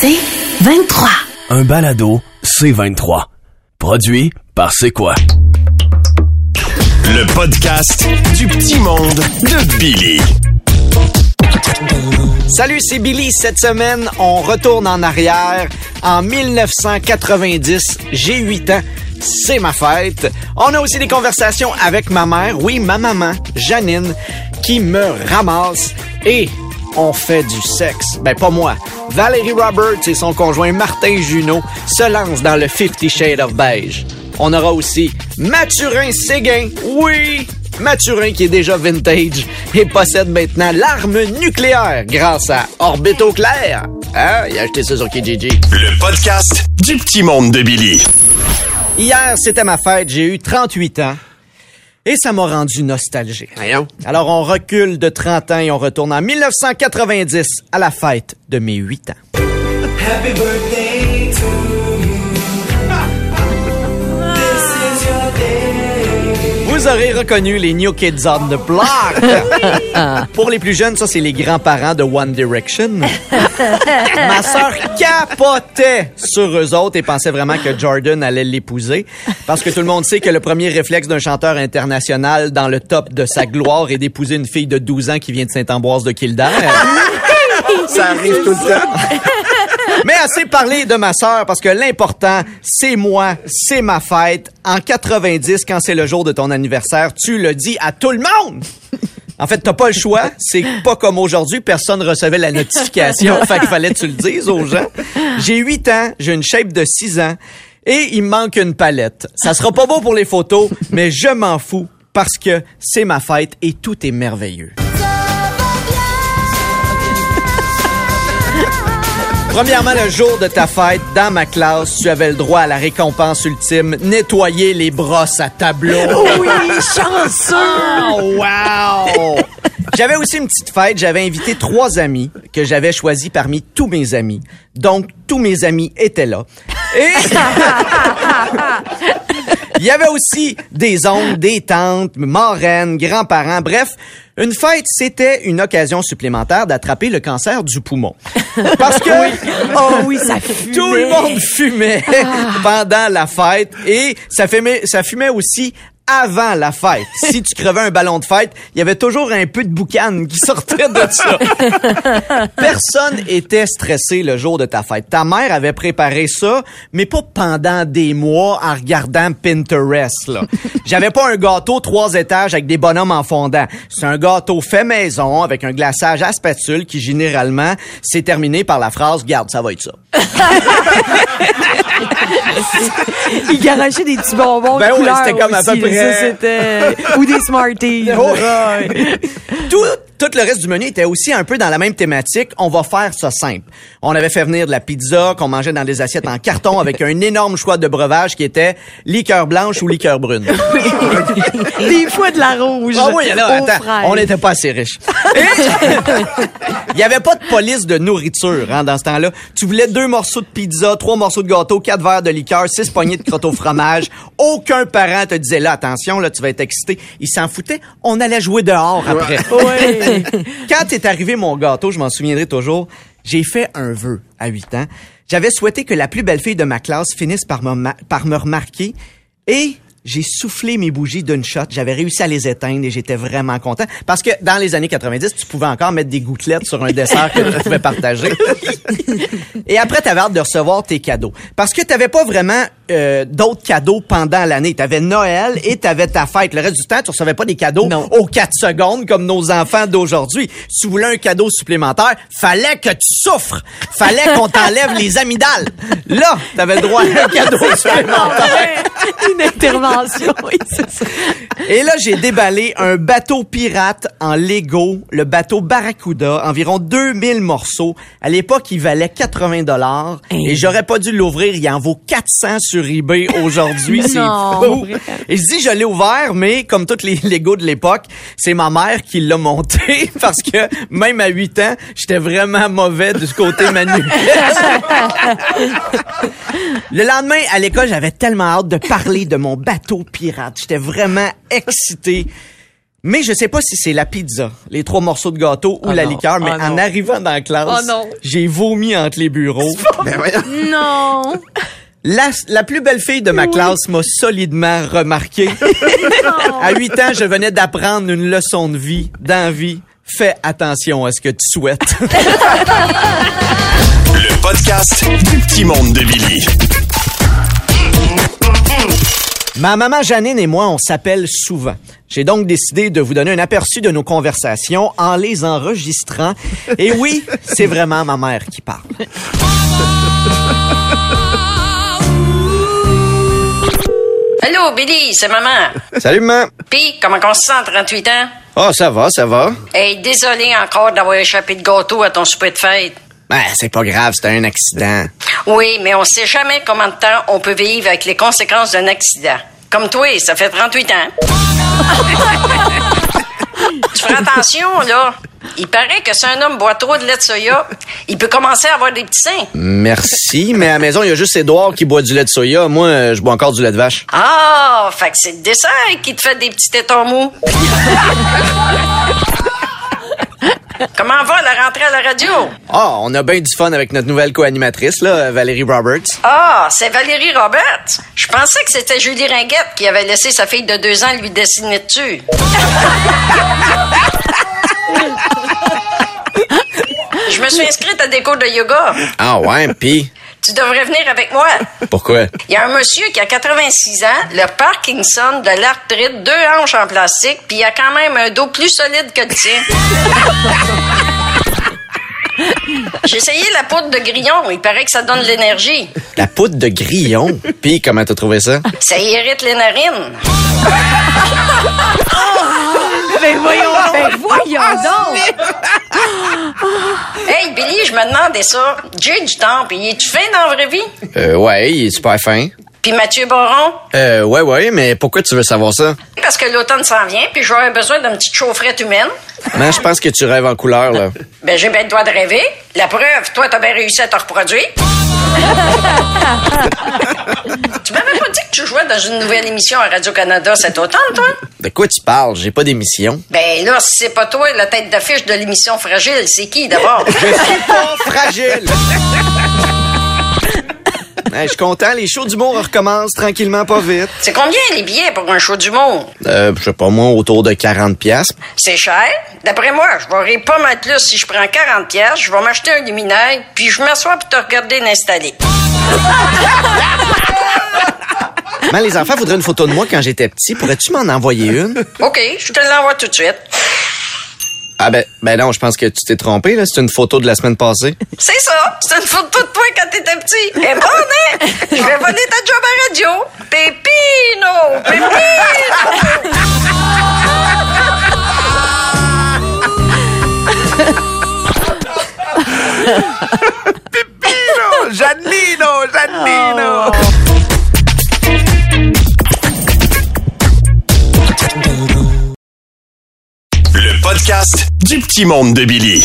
C'est 23. Un balado C23. Produit par C'est quoi? Le podcast du petit monde de Billy. Salut, c'est Billy. Cette semaine, on retourne en arrière. En 1990, j'ai 8 ans. C'est ma fête. On a aussi des conversations avec ma mère, oui, ma maman, Janine, qui me ramasse. Et on fait du sexe. Ben, pas moi. Valérie Roberts et son conjoint Martin Junot se lancent dans le Fifty Shades of Beige. On aura aussi Mathurin Séguin. Oui! Mathurin qui est déjà vintage et possède maintenant l'arme nucléaire grâce à Orbito Clair. Hein? Il a acheté ça sur Kijiji. Le podcast du petit monde de Billy. Hier, c'était ma fête, j'ai eu 38 ans. Et ça m'a rendu nostalgique. Alors on recule de 30 ans et on retourne en 1990 à la fête de mes 8 ans. Happy birthday to Vous aurez reconnu les New Kids on the Block. Pour les plus jeunes, ça c'est les grands-parents de One Direction. Ma sœur capotait sur eux autres et pensait vraiment que Jordan allait l'épouser parce que tout le monde sait que le premier réflexe d'un chanteur international dans le top de sa gloire est d'épouser une fille de 12 ans qui vient de Saint-Ambroise de Kildare. Ça arrive tout le temps. Mais assez parlé de ma sœur parce que l'important, c'est moi, c'est ma fête. En 90, quand c'est le jour de ton anniversaire, tu le dis à tout le monde. En fait, t'as pas le choix. C'est pas comme aujourd'hui, personne recevait la notification. fait qu'il fallait que tu le dises aux gens. J'ai 8 ans, j'ai une shape de 6 ans et il manque une palette. Ça sera pas beau pour les photos, mais je m'en fous parce que c'est ma fête et tout est merveilleux. Premièrement, le jour de ta fête, dans ma classe, tu avais le droit à la récompense ultime, nettoyer les brosses à tableau. Oui, chanceux. Oh, wow! J'avais aussi une petite fête. J'avais invité trois amis que j'avais choisis parmi tous mes amis. Donc, tous mes amis étaient là. Et... Il y avait aussi des oncles, des tantes, marraines, grands-parents. Bref, une fête, c'était une occasion supplémentaire d'attraper le cancer du poumon. Parce que Oh oui, ça fumait. tout le monde fumait pendant la fête et ça fumait, ça fumait aussi avant la fête. Si tu crevais un ballon de fête, il y avait toujours un peu de boucan qui sortait de ça. Personne était stressé le jour de ta fête. Ta mère avait préparé ça, mais pas pendant des mois en regardant Pinterest. là. J'avais pas un gâteau trois étages avec des bonhommes en fondant. C'est un gâteau fait maison avec un glaçage à spatule qui généralement s'est terminé par la phrase "Garde, ça va être ça." Il garochait des petits bonbons Ben de ouais, couleur c'était comme à peu aussi, là. près- Ça, c'était... Ou des Smarties. Oh. Ouais. tout, tout le reste du menu était aussi un peu dans la même thématique. On va faire ça simple. On avait fait venir de la pizza qu'on mangeait dans des assiettes en carton avec un énorme choix de breuvage qui était liqueur blanche ou liqueur brune. Des fois de la rouge. Ah oui, là, aux attends, fraises. on n'était pas assez riches. Il y avait pas de police de nourriture hein, dans ce temps-là. Tu voulais deux morceaux de pizza, trois morceaux de gâteau, quatre verres de liqueur, six poignées de crottes au fromage. Aucun parent te disait là, attention, là, tu vas être excité. Il s'en foutait. On allait jouer dehors après. Ouais. Quand est arrivé mon gâteau, je m'en souviendrai toujours, j'ai fait un vœu à 8 ans. J'avais souhaité que la plus belle fille de ma classe finisse par me, par me remarquer et j'ai soufflé mes bougies d'une shot. J'avais réussi à les éteindre et j'étais vraiment content. Parce que dans les années 90, tu pouvais encore mettre des gouttelettes sur un dessert que tu pouvais partager. et après, tu avais hâte de recevoir tes cadeaux. Parce que tu n'avais pas vraiment euh, d'autres cadeaux pendant l'année. Tu avais Noël et tu avais ta fête. Le reste du temps, tu recevais pas des cadeaux Non. aux 4 secondes comme nos enfants d'aujourd'hui. Si tu voulais un cadeau supplémentaire, fallait que tu souffres. Fallait qu'on t'enlève les amygdales. Là, t'avais le droit à un cadeau supplémentaire. Une intervention, oui, c'est ça. Et là, j'ai déballé un bateau pirate en Lego, le bateau Barracuda, environ 2000 morceaux. À l'époque, il valait 80 dollars Hey. et j'aurais pas dû l'ouvrir, il en vaut 400 sur eBay aujourd'hui, c'est fou. Et je dis je l'ai ouvert, mais comme tous les Lego de l'époque, c'est ma mère qui l'a monté parce que même à 8 ans, j'étais vraiment mauvais du côté manuel. Le lendemain, à l'école, j'avais tellement hâte de parler de mon bateau pirate. J'étais vraiment excité. Mais je sais pas si c'est la pizza, les trois morceaux de gâteau ou Oh la non. liqueur, mais Oh en non. arrivant dans la classe, Oh non. j'ai vomi entre les bureaux. Non. La, la plus belle fille de ma classe m'a solidement remarqué. à 8 ans, je venais d'apprendre une leçon de vie, d'envie. Fais attention à ce que tu souhaites. Le podcast du petit monde de Billy. Ma maman Janine et moi, on s'appelle souvent. J'ai donc décidé de vous donner un aperçu de nos conversations en les enregistrant. Et oui, c'est vraiment ma mère qui parle. Allô, Billy, c'est maman. Salut, maman. Pis, comment on se sent à 38 ans? Oh, ça va, ça va. Hey, désolé encore d'avoir échappé de gâteau à ton souper de fête. Ben, c'est pas grave, c'était un accident. Oui, mais on sait jamais combien de temps on peut vivre avec les conséquences d'un accident. Comme toi, ça fait 38 ans. tu feras attention, là. Il paraît que si un homme boit trop de lait de soya, il peut commencer à avoir des petits seins. Merci, mais à la maison, il y a juste Édouard qui boit du lait de soya. Moi, euh, je bois encore du lait de vache. Ah, fait que c'est le dessert qui te fait des petits tétons mous. Comment va la rentrée à la radio? Ah, on a bien du fun avec notre nouvelle co-animatrice, là, Valérie Roberts. Ah, c'est Valérie Roberts. Je pensais que c'était Julie Ringuette qui avait laissé sa fille de deux ans lui dessiner dessus. Je me suis inscrite à des cours de yoga. Ah ouais, pis? Tu devrais venir avec moi. pourquoi? Il y a un monsieur qui a 86 ans, le Parkinson, de l'arthrite, deux hanches en plastique, puis il a quand même un dos plus solide que le tien. J'ai essayé la poudre de grillon. Il paraît que ça donne de l'énergie. La poudre de grillon? Pis comment t'as trouvé ça? Ça irrite les narines. Ben voyons, ben voyons donc. Billy, je me demandais ça. Jay du Temple, il est-tu fin dans la vraie vie? Euh, ouais, il est super fin. Puis Mathieu Baron? Euh, ouais, ouais, mais pourquoi tu veux savoir ça? Parce que l'automne s'en vient, puis j'aurais besoin d'une petite chaufferette humaine. Non, je pense que tu rêves en couleur, là. Ben, j'ai bien le droit de rêver. La preuve, toi, t'as bien réussi à te reproduire. tu m'avais pas dit que tu jouais dans une nouvelle émission à Radio-Canada cet automne, toi? De quoi tu parles? J'ai pas d'émission. Ben là, si c'est pas toi, la tête d'affiche de l'émission Fragile, c'est qui d'abord? Je suis pas fragile! Hey, je suis content, les shows d'humour recommencent tranquillement, pas vite. c'est combien les billets pour un show d'humour? Euh, je sais pas moi, autour de 40 piastres. C'est cher. D'après moi, je vais pas mal plus si je prends 40 pièces, je vais m'acheter un luminaire, puis je m'assois pour te regarder l'installer. Mais les enfants voudraient une photo de moi quand j'étais petit. Pourrais-tu m'en envoyer une? OK, je te l'envoie tout de suite. Ah ben, ben non, je pense que tu t'es trompé, là. C'est une photo de la semaine passée. C'est ça. C'est une photo de toi quand t'étais petit. Eh bon, petit monde de Billy.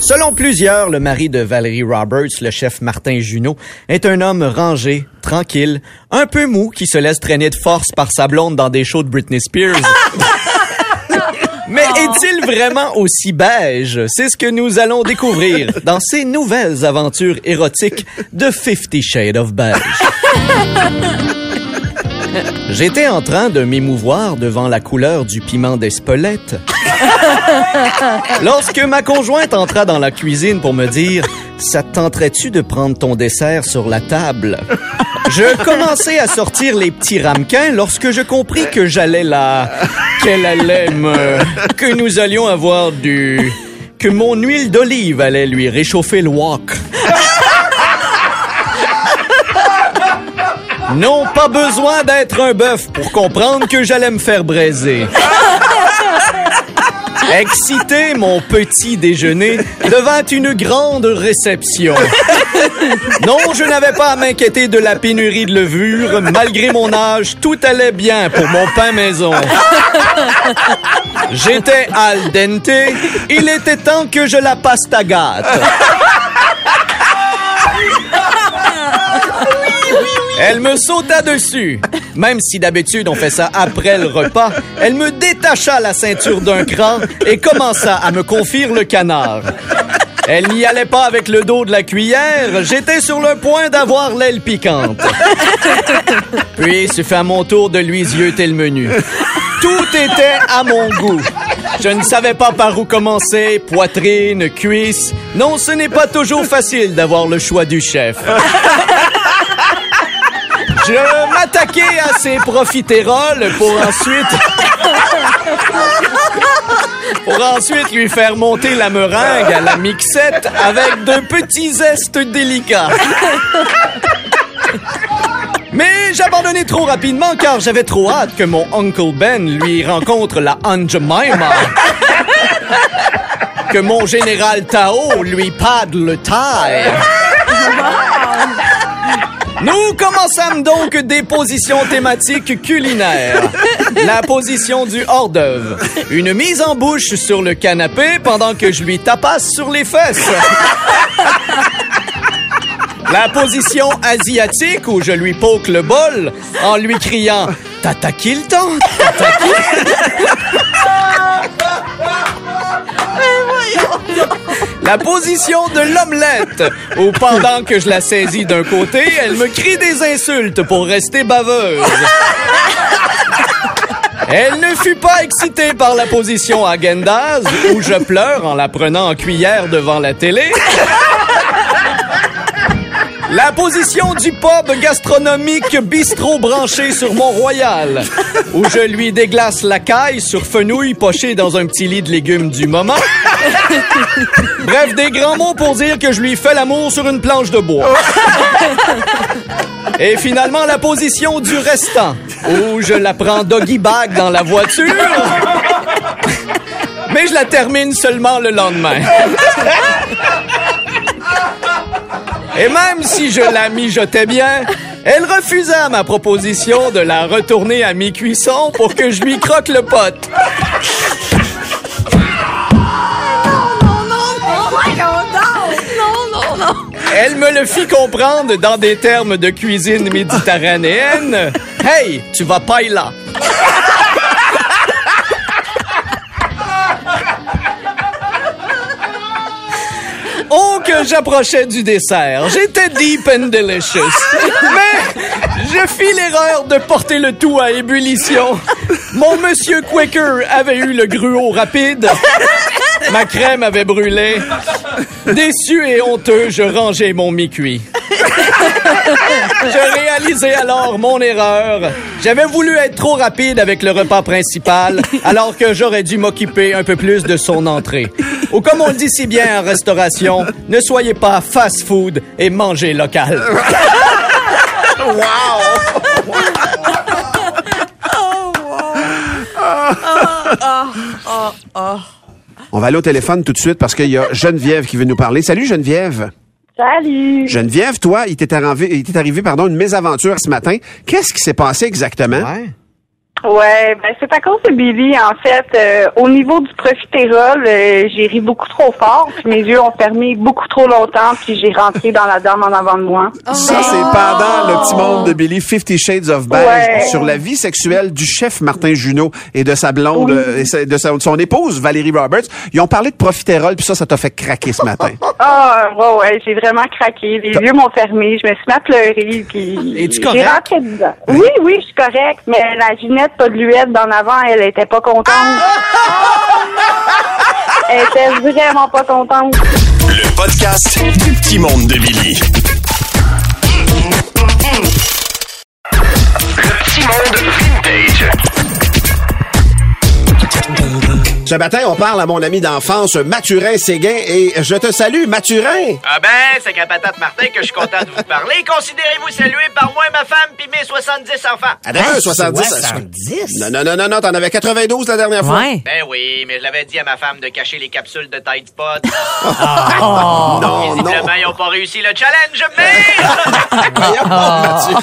Selon plusieurs, le mari de Valérie Roberts, le chef Martin Junot, est un homme rangé, tranquille, un peu mou qui se laisse traîner de force par sa blonde dans des shows de Britney Spears. Mais est-il vraiment aussi beige? C'est ce que nous allons découvrir dans ces nouvelles aventures érotiques de Fifty Shades of Beige. J'étais en train de m'émouvoir devant la couleur du piment d'Espelette. Lorsque ma conjointe entra dans la cuisine pour me dire Ça te tenterait-tu de prendre ton dessert sur la table Je commençais à sortir les petits ramequins lorsque je compris que j'allais la. qu'elle allait me. que nous allions avoir du. que mon huile d'olive allait lui réchauffer le wok. Non, pas besoin d'être un bœuf pour comprendre que j'allais me faire braiser. Excité, mon petit déjeuner devint une grande réception. Non, je n'avais pas à m'inquiéter de la pénurie de levure. Malgré mon âge, tout allait bien pour mon pain maison. J'étais al dente. Il était temps que je la pastagate. Elle me sauta dessus. Même si d'habitude on fait ça après le repas, elle me détacha la ceinture d'un cran et commença à me confire le canard. Elle n'y allait pas avec le dos de la cuillère, j'étais sur le point d'avoir l'aile piquante. Puis, ce fut à mon tour de lui zioter le menu. Tout était à mon goût. Je ne savais pas par où commencer, poitrine, cuisse. Non, ce n'est pas toujours facile d'avoir le choix du chef. Je m'attaquais à ses profiteroles pour ensuite... Pour ensuite lui faire monter la meringue à la mixette avec de petits zestes délicats. Mais j'abandonnais trop rapidement car j'avais trop hâte que mon Uncle Ben lui rencontre la Aunt Jemima. Que mon général Tao lui padle le taille. Nous commençâmes donc des positions thématiques culinaires. La position du hors-d'œuvre. Une mise en bouche sur le canapé pendant que je lui tapasse sur les fesses. La position asiatique où je lui poke le bol en lui criant Tata qui le La position de l'omelette, où pendant que je la saisis d'un côté, elle me crie des insultes pour rester baveuse. Elle ne fut pas excitée par la position à Gendaz, où je pleure en la prenant en cuillère devant la télé. La position du pub gastronomique bistrot branché sur Mont-Royal, où je lui déglace la caille sur fenouil poché dans un petit lit de légumes du moment. Bref, des grands mots pour dire que je lui fais l'amour sur une planche de bois. Et finalement, la position du restant, où je la prends doggy bag dans la voiture. Mais je la termine seulement le lendemain. Et même si je la mijotais bien, elle refusa ma proposition de la retourner à mi-cuisson pour que je lui croque le pote. Elle me le fit comprendre dans des termes de cuisine méditerranéenne. Hey, tu vas pas là. J'approchais du dessert. J'étais deep and delicious. Mais je fis l'erreur de porter le tout à ébullition. Mon monsieur Quicker avait eu le gruau rapide. Ma crème avait brûlé. Déçu et honteux, je rangeai mon mi-cuit. Je réalisais alors mon erreur. J'avais voulu être trop rapide avec le repas principal, alors que j'aurais dû m'occuper un peu plus de son entrée. Ou comme on le dit si bien en restauration, ne soyez pas fast-food et mangez local. On va aller au téléphone tout de suite parce qu'il y a Geneviève qui veut nous parler. Salut Geneviève. Salut! Geneviève, toi, il t'est arrivé, il t'est arrivé pardon, une mésaventure ce matin. Qu'est-ce qui s'est passé exactement? Ouais. Ouais, ben c'est à cause de Billy, en fait. Euh, au niveau du profiterole, euh, j'ai ri beaucoup trop fort, puis mes yeux ont fermé beaucoup trop longtemps, puis j'ai rentré dans la dame en avant de moi. Ça, c'est pendant le petit monde de Billy, Fifty Shades of Beige, Ouais. sur la vie sexuelle du chef Martin Junot et de sa blonde, Oui. euh, et de, sa- de son épouse Valérie Roberts. Ils ont parlé de profiterole, puis ça, ça t'a fait craquer ce matin. Ah, ouais, ouais, j'ai vraiment craqué. Les yeux m'ont fermé, je me suis mis à pleurer, puis j'ai correct? rentré dedans. Oui, oui, je suis correcte, mais la Ginette Podluette d'en avant, elle était pas contente. elle était vraiment pas contente. Le podcast du petit monde de Billy. Le petit monde vintage. Ce matin, on parle à mon ami d'enfance, Mathurin Séguin, et je te salue, Mathurin! Ah ben, c'est qu'à Patate Martin que je suis content de vous parler. Considérez-vous salué par moi, ma femme, puis mes 70 enfants. Attends, 70. 70? Non, non, non, non, non, t'en avais 92 la dernière fois. Ouais. Ben oui, mais je l'avais dit à ma femme de cacher les capsules de Tide Pod. Non, non. Visiblement, ils n'ont pas réussi le challenge, mais...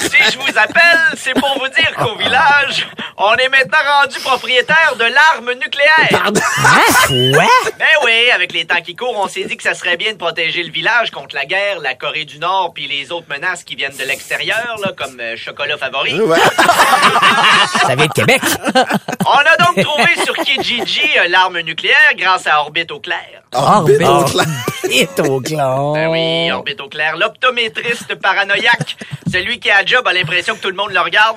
Si je vous appelle, c'est pour vous dire qu'au village, On est maintenant rendu propriétaire de l'arme nucléaire. Pardon? Quoi? Ben oui, avec les temps qui courent, on s'est dit que ça serait bien de protéger le village contre la guerre, la Corée du Nord, puis les autres menaces qui viennent de l'extérieur, là, comme euh, chocolat favori. Ouais. Ça vient de Québec. On a donc trouvé sur Kijiji euh, l'arme nucléaire grâce à Orbite au clair. Orbite au clair. Au clan. Ben oui, Orbite au clair, l'optométriste paranoïaque. Celui qui a un job a l'impression que tout le monde le regarde.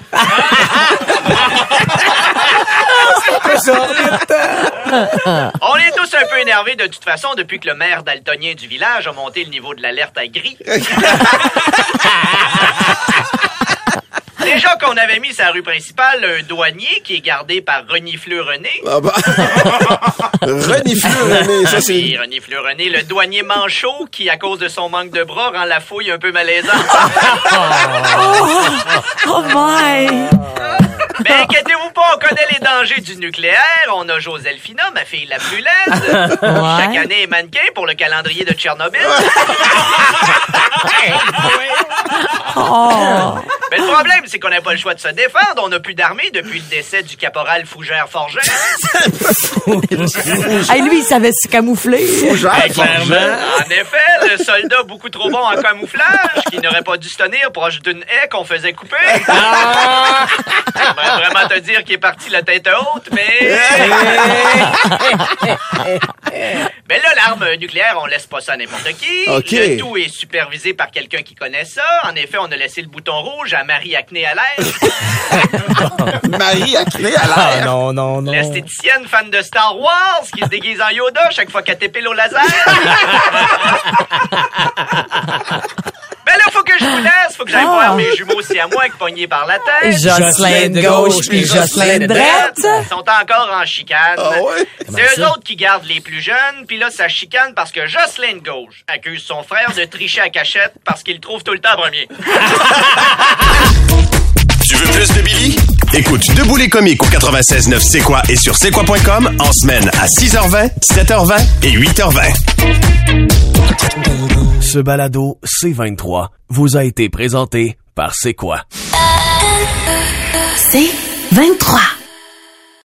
On est tous un peu énervés de toute façon depuis que le maire daltonien du village a monté le niveau de l'alerte à gris. Déjà qu'on avait mis sa rue principale un douanier qui est gardé par Renifleux René. Ah bah. Renifleux, René, ça c'est... Oui, Renifleux René, le douanier manchot qui, à cause de son manque de bras, rend la fouille un peu malaisante. Oh my! Mais inquiétez-vous pas, on connaît les dangers du nucléaire. On a Joselphina, ma fille la plus laide. Chaque année est mannequin pour le calendrier de Tchernobyl. Oh! Mais le problème, c'est qu'on n'a pas le choix de se défendre. On n'a plus d'armée depuis le décès du caporal Fougère Forgin. hey, lui, il savait se camoufler. Fougère, Clairement. En effet, le soldat beaucoup trop bon en camouflage, qui n'aurait pas dû se tenir proche d'une haie qu'on faisait couper. J'aimerais vraiment te dire qu'il est parti la tête haute, mais... mais là, l'arme nucléaire, on laisse pas ça à n'importe qui. OK. Le tout est supervisé par quelqu'un qui connaît ça. En effet, on a laissé le bouton rouge à Marie Acné à l'air. Marie a clé à Ah l'air. non, non, non. L'esthéticienne fan de Star Wars qui se déguise en Yoda chaque fois qu'elle t'épile au laser. Là, faut que je vous laisse. Faut que j'aille Ah. voir mes jumeaux si à moi qui pognés par la tête. Jocelyn de gauche puis Jocelyn de droite. Ils sont encore en chicane. Ah ouais? C'est eux autres qui gardent les plus jeunes, puis là, ça chicane parce que Jocelyn de gauche accuse son frère de tricher à cachette parce qu'il le trouve tout le temps premier. Tu veux plus de Billy? Écoute Debout les comiques au 96.9 C'est quoi et sur c'est quoi.com en semaine à 6h20, 7h20 et 8h20. Ce balado C23 vous a été présenté par C'est quoi? C'est 23.